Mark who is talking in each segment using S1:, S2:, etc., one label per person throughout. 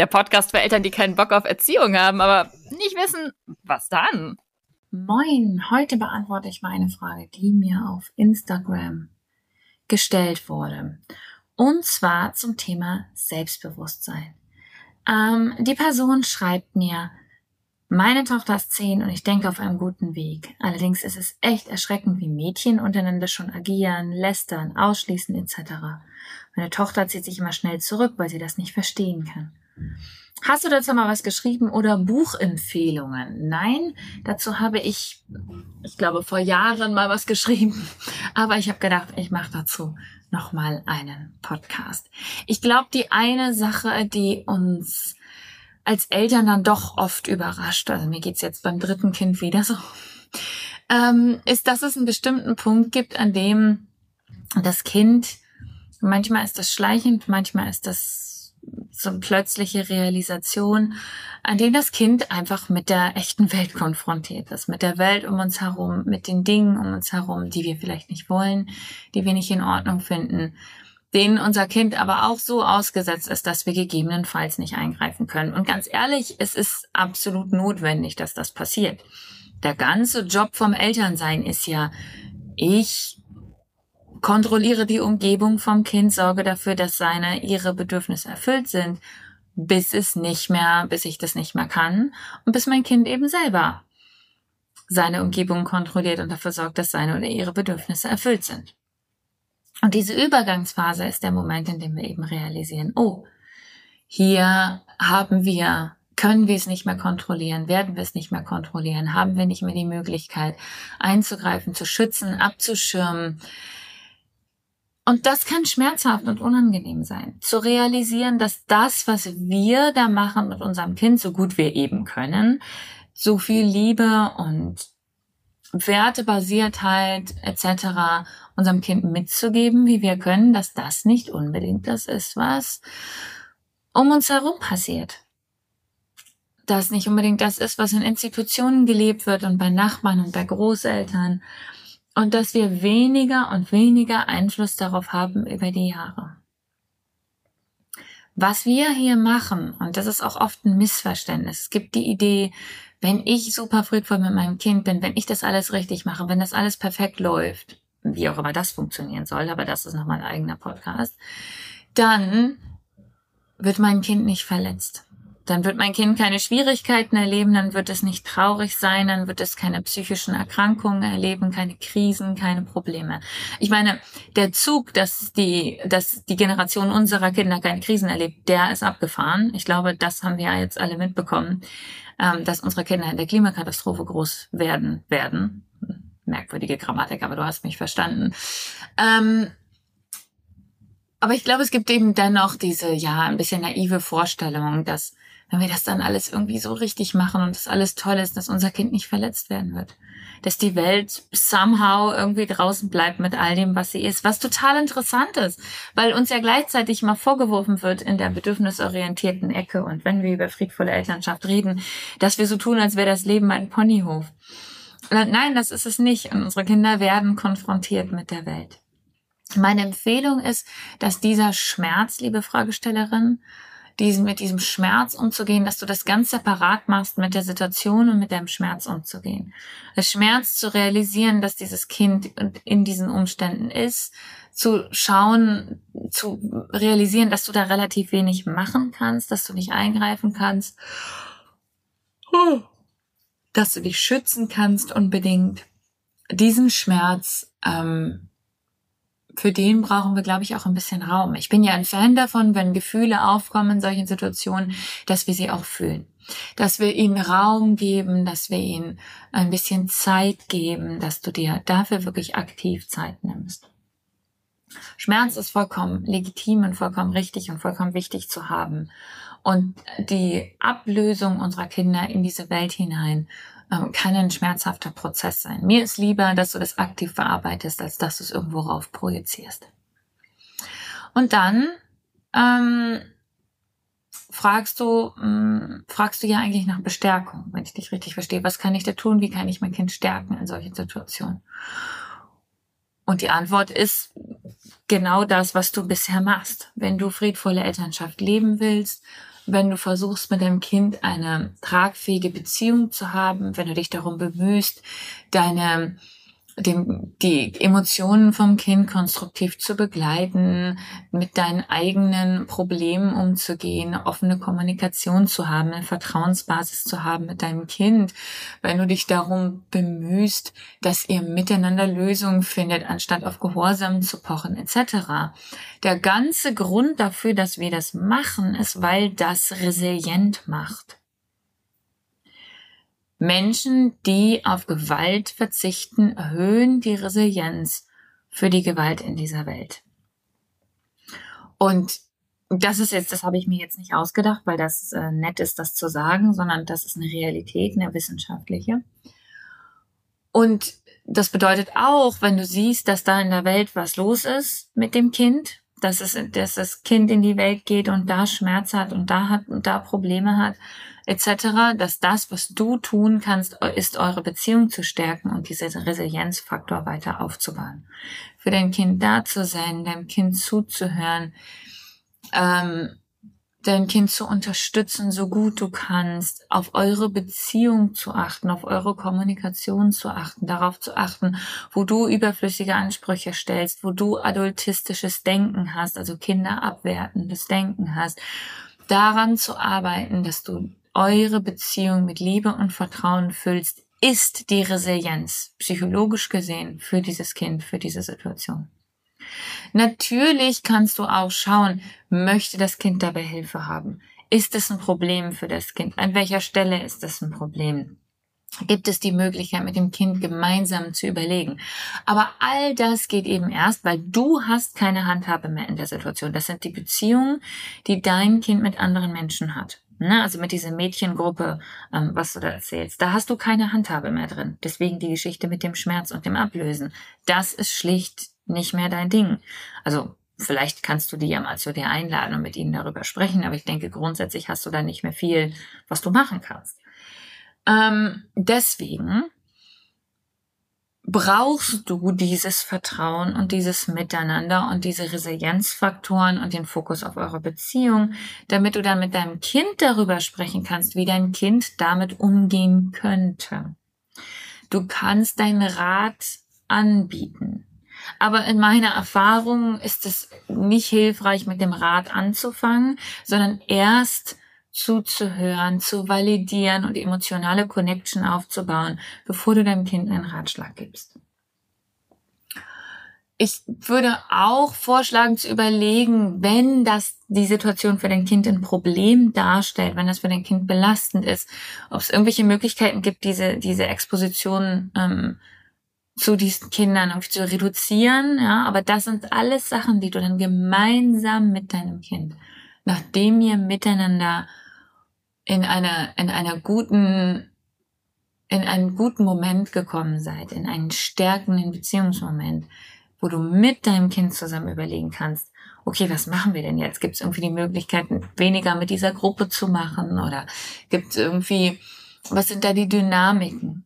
S1: der Podcast für Eltern, die keinen Bock auf Erziehung haben, aber nicht wissen, was dann?
S2: Moin, heute beantworte ich mal eine Frage, die mir auf Instagram gestellt wurde. Und zwar zum Thema Selbstbewusstsein. Ähm, die Person schreibt mir, meine Tochter ist zehn und ich denke auf einem guten Weg. Allerdings ist es echt erschreckend, wie Mädchen untereinander schon agieren, lästern, ausschließen etc. Meine Tochter zieht sich immer schnell zurück, weil sie das nicht verstehen kann. Hast du dazu mal was geschrieben oder Buchempfehlungen? Nein, dazu habe ich, ich glaube, vor Jahren mal was geschrieben. Aber ich habe gedacht, ich mache dazu nochmal einen Podcast. Ich glaube, die eine Sache, die uns als Eltern dann doch oft überrascht, also mir geht's jetzt beim dritten Kind wieder so, ähm, ist, dass es einen bestimmten Punkt gibt, an dem das Kind, manchmal ist das schleichend, manchmal ist das so eine plötzliche Realisation, an dem das Kind einfach mit der echten Welt konfrontiert ist, mit der Welt um uns herum, mit den Dingen um uns herum, die wir vielleicht nicht wollen, die wir nicht in Ordnung finden, denen unser Kind aber auch so ausgesetzt ist, dass wir gegebenenfalls nicht eingreifen können. Und ganz ehrlich, es ist absolut notwendig, dass das passiert. Der ganze Job vom Elternsein ist ja, ich kontrolliere die Umgebung vom Kind, sorge dafür, dass seine, ihre Bedürfnisse erfüllt sind, bis es nicht mehr, bis ich das nicht mehr kann und bis mein Kind eben selber seine Umgebung kontrolliert und dafür sorgt, dass seine oder ihre Bedürfnisse erfüllt sind. Und diese Übergangsphase ist der Moment, in dem wir eben realisieren, oh, hier haben wir, können wir es nicht mehr kontrollieren, werden wir es nicht mehr kontrollieren, haben wir nicht mehr die Möglichkeit einzugreifen, zu schützen, abzuschirmen, und das kann schmerzhaft und unangenehm sein. Zu realisieren, dass das, was wir da machen mit unserem Kind, so gut wir eben können, so viel Liebe und Wertebasiertheit etc. unserem Kind mitzugeben, wie wir können, dass das nicht unbedingt das ist, was um uns herum passiert. Dass nicht unbedingt das ist, was in Institutionen gelebt wird und bei Nachbarn und bei Großeltern und dass wir weniger und weniger Einfluss darauf haben über die Jahre. Was wir hier machen, und das ist auch oft ein Missverständnis, es gibt die Idee, wenn ich super friedvoll mit meinem Kind bin, wenn ich das alles richtig mache, wenn das alles perfekt läuft, wie auch immer das funktionieren soll, aber das ist nochmal ein eigener Podcast, dann wird mein Kind nicht verletzt dann wird mein Kind keine Schwierigkeiten erleben, dann wird es nicht traurig sein, dann wird es keine psychischen Erkrankungen erleben, keine Krisen, keine Probleme. Ich meine, der Zug, dass die, dass die Generation unserer Kinder keine Krisen erlebt, der ist abgefahren. Ich glaube, das haben wir ja jetzt alle mitbekommen, ähm, dass unsere Kinder in der Klimakatastrophe groß werden werden. Merkwürdige Grammatik, aber du hast mich verstanden. Ähm, aber ich glaube, es gibt eben dennoch diese, ja, ein bisschen naive Vorstellung, dass wenn wir das dann alles irgendwie so richtig machen und das alles toll ist, dass unser Kind nicht verletzt werden wird. Dass die Welt somehow irgendwie draußen bleibt mit all dem, was sie ist. Was total interessant ist, weil uns ja gleichzeitig mal vorgeworfen wird in der bedürfnisorientierten Ecke und wenn wir über friedvolle Elternschaft reden, dass wir so tun, als wäre das Leben ein Ponyhof. Nein, das ist es nicht. Und unsere Kinder werden konfrontiert mit der Welt. Meine Empfehlung ist, dass dieser Schmerz, liebe Fragestellerin, diesen, mit diesem Schmerz umzugehen, dass du das ganz separat machst, mit der Situation und mit deinem Schmerz umzugehen. Das Schmerz zu realisieren, dass dieses Kind in diesen Umständen ist, zu schauen, zu realisieren, dass du da relativ wenig machen kannst, dass du nicht eingreifen kannst, dass du dich schützen kannst unbedingt. Diesen Schmerz ähm, für den brauchen wir, glaube ich, auch ein bisschen Raum. Ich bin ja ein Fan davon, wenn Gefühle aufkommen in solchen Situationen, dass wir sie auch fühlen. Dass wir ihnen Raum geben, dass wir ihnen ein bisschen Zeit geben, dass du dir dafür wirklich aktiv Zeit nimmst. Schmerz ist vollkommen legitim und vollkommen richtig und vollkommen wichtig zu haben. Und die Ablösung unserer Kinder in diese Welt hinein ähm, kann ein schmerzhafter Prozess sein. Mir ist lieber, dass du das aktiv verarbeitest, als dass du es irgendwo rauf projizierst. Und dann ähm, fragst du, ähm, fragst du ja eigentlich nach Bestärkung, wenn ich dich richtig verstehe. Was kann ich da tun? Wie kann ich mein Kind stärken in solchen Situationen? Und die Antwort ist genau das, was du bisher machst. Wenn du friedvolle Elternschaft leben willst, wenn du versuchst, mit deinem Kind eine tragfähige Beziehung zu haben, wenn du dich darum bemühst, deine dem, die Emotionen vom Kind konstruktiv zu begleiten, mit deinen eigenen Problemen umzugehen, offene Kommunikation zu haben, eine Vertrauensbasis zu haben mit deinem Kind, wenn du dich darum bemühst, dass ihr miteinander Lösungen findet, anstatt auf Gehorsam zu pochen, etc. Der ganze Grund dafür, dass wir das machen, ist, weil das resilient macht. Menschen, die auf Gewalt verzichten, erhöhen die Resilienz für die Gewalt in dieser Welt. Und das ist jetzt, das habe ich mir jetzt nicht ausgedacht, weil das äh, nett ist, das zu sagen, sondern das ist eine Realität, eine wissenschaftliche. Und das bedeutet auch, wenn du siehst, dass da in der Welt was los ist mit dem Kind, dass es, dass das Kind in die Welt geht und da Schmerz hat und da hat und da Probleme hat, etc., dass das, was du tun kannst, ist eure Beziehung zu stärken und diesen Resilienzfaktor weiter aufzubauen. Für dein Kind da zu sein, deinem Kind zuzuhören, ähm, dein Kind zu unterstützen, so gut du kannst, auf eure Beziehung zu achten, auf eure Kommunikation zu achten, darauf zu achten, wo du überflüssige Ansprüche stellst, wo du adultistisches Denken hast, also kinderabwertendes Denken hast, daran zu arbeiten, dass du eure Beziehung mit Liebe und Vertrauen füllst, ist die Resilienz psychologisch gesehen für dieses Kind, für diese Situation. Natürlich kannst du auch schauen, möchte das Kind dabei Hilfe haben? Ist es ein Problem für das Kind? An welcher Stelle ist es ein Problem? Gibt es die Möglichkeit, mit dem Kind gemeinsam zu überlegen? Aber all das geht eben erst, weil du hast keine Handhabe mehr in der Situation. Das sind die Beziehungen, die dein Kind mit anderen Menschen hat. Ne, also mit dieser Mädchengruppe, ähm, was du da erzählst, da hast du keine Handhabe mehr drin. Deswegen die Geschichte mit dem Schmerz und dem Ablösen. Das ist schlicht nicht mehr dein Ding. Also vielleicht kannst du die ja mal zu dir einladen und mit ihnen darüber sprechen, aber ich denke, grundsätzlich hast du da nicht mehr viel, was du machen kannst. Ähm, deswegen brauchst du dieses Vertrauen und dieses Miteinander und diese Resilienzfaktoren und den Fokus auf eure Beziehung, damit du dann mit deinem Kind darüber sprechen kannst, wie dein Kind damit umgehen könnte. Du kannst deinen Rat anbieten. Aber in meiner Erfahrung ist es nicht hilfreich, mit dem Rat anzufangen, sondern erst zuzuhören, zu validieren und emotionale Connection aufzubauen, bevor du deinem Kind einen Ratschlag gibst. Ich würde auch vorschlagen zu überlegen, wenn das die Situation für dein Kind ein Problem darstellt, wenn das für dein Kind belastend ist, ob es irgendwelche Möglichkeiten gibt, diese, diese Exposition ähm, zu diesen Kindern irgendwie zu reduzieren. Ja, aber das sind alles Sachen, die du dann gemeinsam mit deinem Kind, nachdem ihr miteinander in einer, in einer guten, in einen guten Moment gekommen seid, in einen stärkenden Beziehungsmoment, wo du mit deinem Kind zusammen überlegen kannst, okay, was machen wir denn jetzt? Gibt es irgendwie die Möglichkeiten, weniger mit dieser Gruppe zu machen? Oder gibt es irgendwie, was sind da die Dynamiken?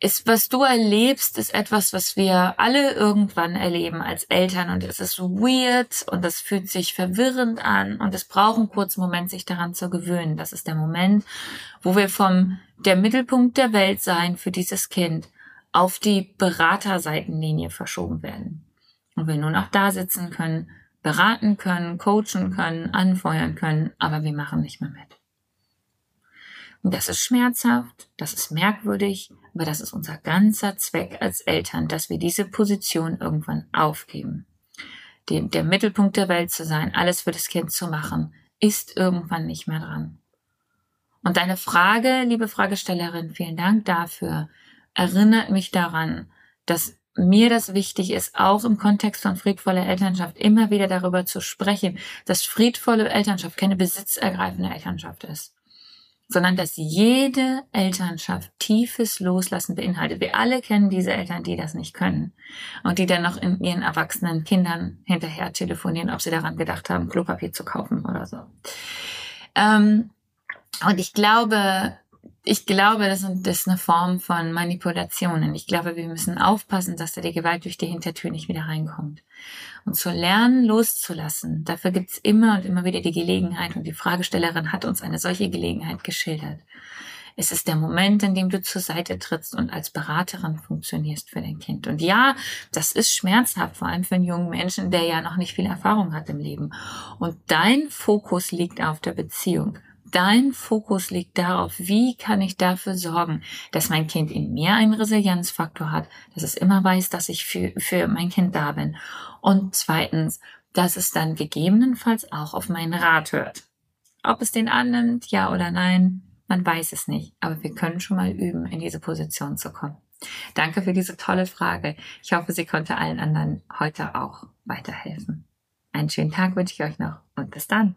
S2: Ist, was du erlebst, ist etwas, was wir alle irgendwann erleben als Eltern und es ist weird und das fühlt sich verwirrend an und es braucht einen kurzen Moment, sich daran zu gewöhnen. Das ist der Moment, wo wir vom der Mittelpunkt der Welt sein für dieses Kind auf die Beraterseitenlinie verschoben werden. Und wir nur noch da sitzen können, beraten können, coachen können, anfeuern können, aber wir machen nicht mehr mit. Und das ist schmerzhaft, das ist merkwürdig, aber das ist unser ganzer Zweck als Eltern, dass wir diese Position irgendwann aufgeben. Dem, der Mittelpunkt der Welt zu sein, alles für das Kind zu machen, ist irgendwann nicht mehr dran. Und deine Frage, liebe Fragestellerin, vielen Dank dafür, erinnert mich daran, dass mir das wichtig ist, auch im Kontext von friedvoller Elternschaft immer wieder darüber zu sprechen, dass friedvolle Elternschaft keine besitzergreifende Elternschaft ist sondern dass jede Elternschaft tiefes Loslassen beinhaltet. Wir alle kennen diese Eltern, die das nicht können und die dann noch in ihren erwachsenen Kindern hinterher telefonieren, ob sie daran gedacht haben, Klopapier zu kaufen oder so. Ähm, und ich glaube, ich glaube, das ist eine Form von Manipulationen. Ich glaube, wir müssen aufpassen, dass da die Gewalt durch die Hintertür nicht wieder reinkommt. Und zu lernen, loszulassen, dafür gibt's immer und immer wieder die Gelegenheit und die Fragestellerin hat uns eine solche Gelegenheit geschildert. Es ist der Moment, in dem du zur Seite trittst und als Beraterin funktionierst für dein Kind. Und ja, das ist schmerzhaft, vor allem für einen jungen Menschen, der ja noch nicht viel Erfahrung hat im Leben. Und dein Fokus liegt auf der Beziehung dein Fokus liegt darauf, wie kann ich dafür sorgen, dass mein Kind in mir einen Resilienzfaktor hat, dass es immer weiß, dass ich für, für mein Kind da bin. Und zweitens, dass es dann gegebenenfalls auch auf meinen Rat hört. Ob es den annimmt, ja oder nein, man weiß es nicht. Aber wir können schon mal üben, in diese Position zu kommen. Danke für diese tolle Frage. Ich hoffe, sie konnte allen anderen heute auch weiterhelfen. Einen schönen Tag wünsche ich euch noch und bis dann.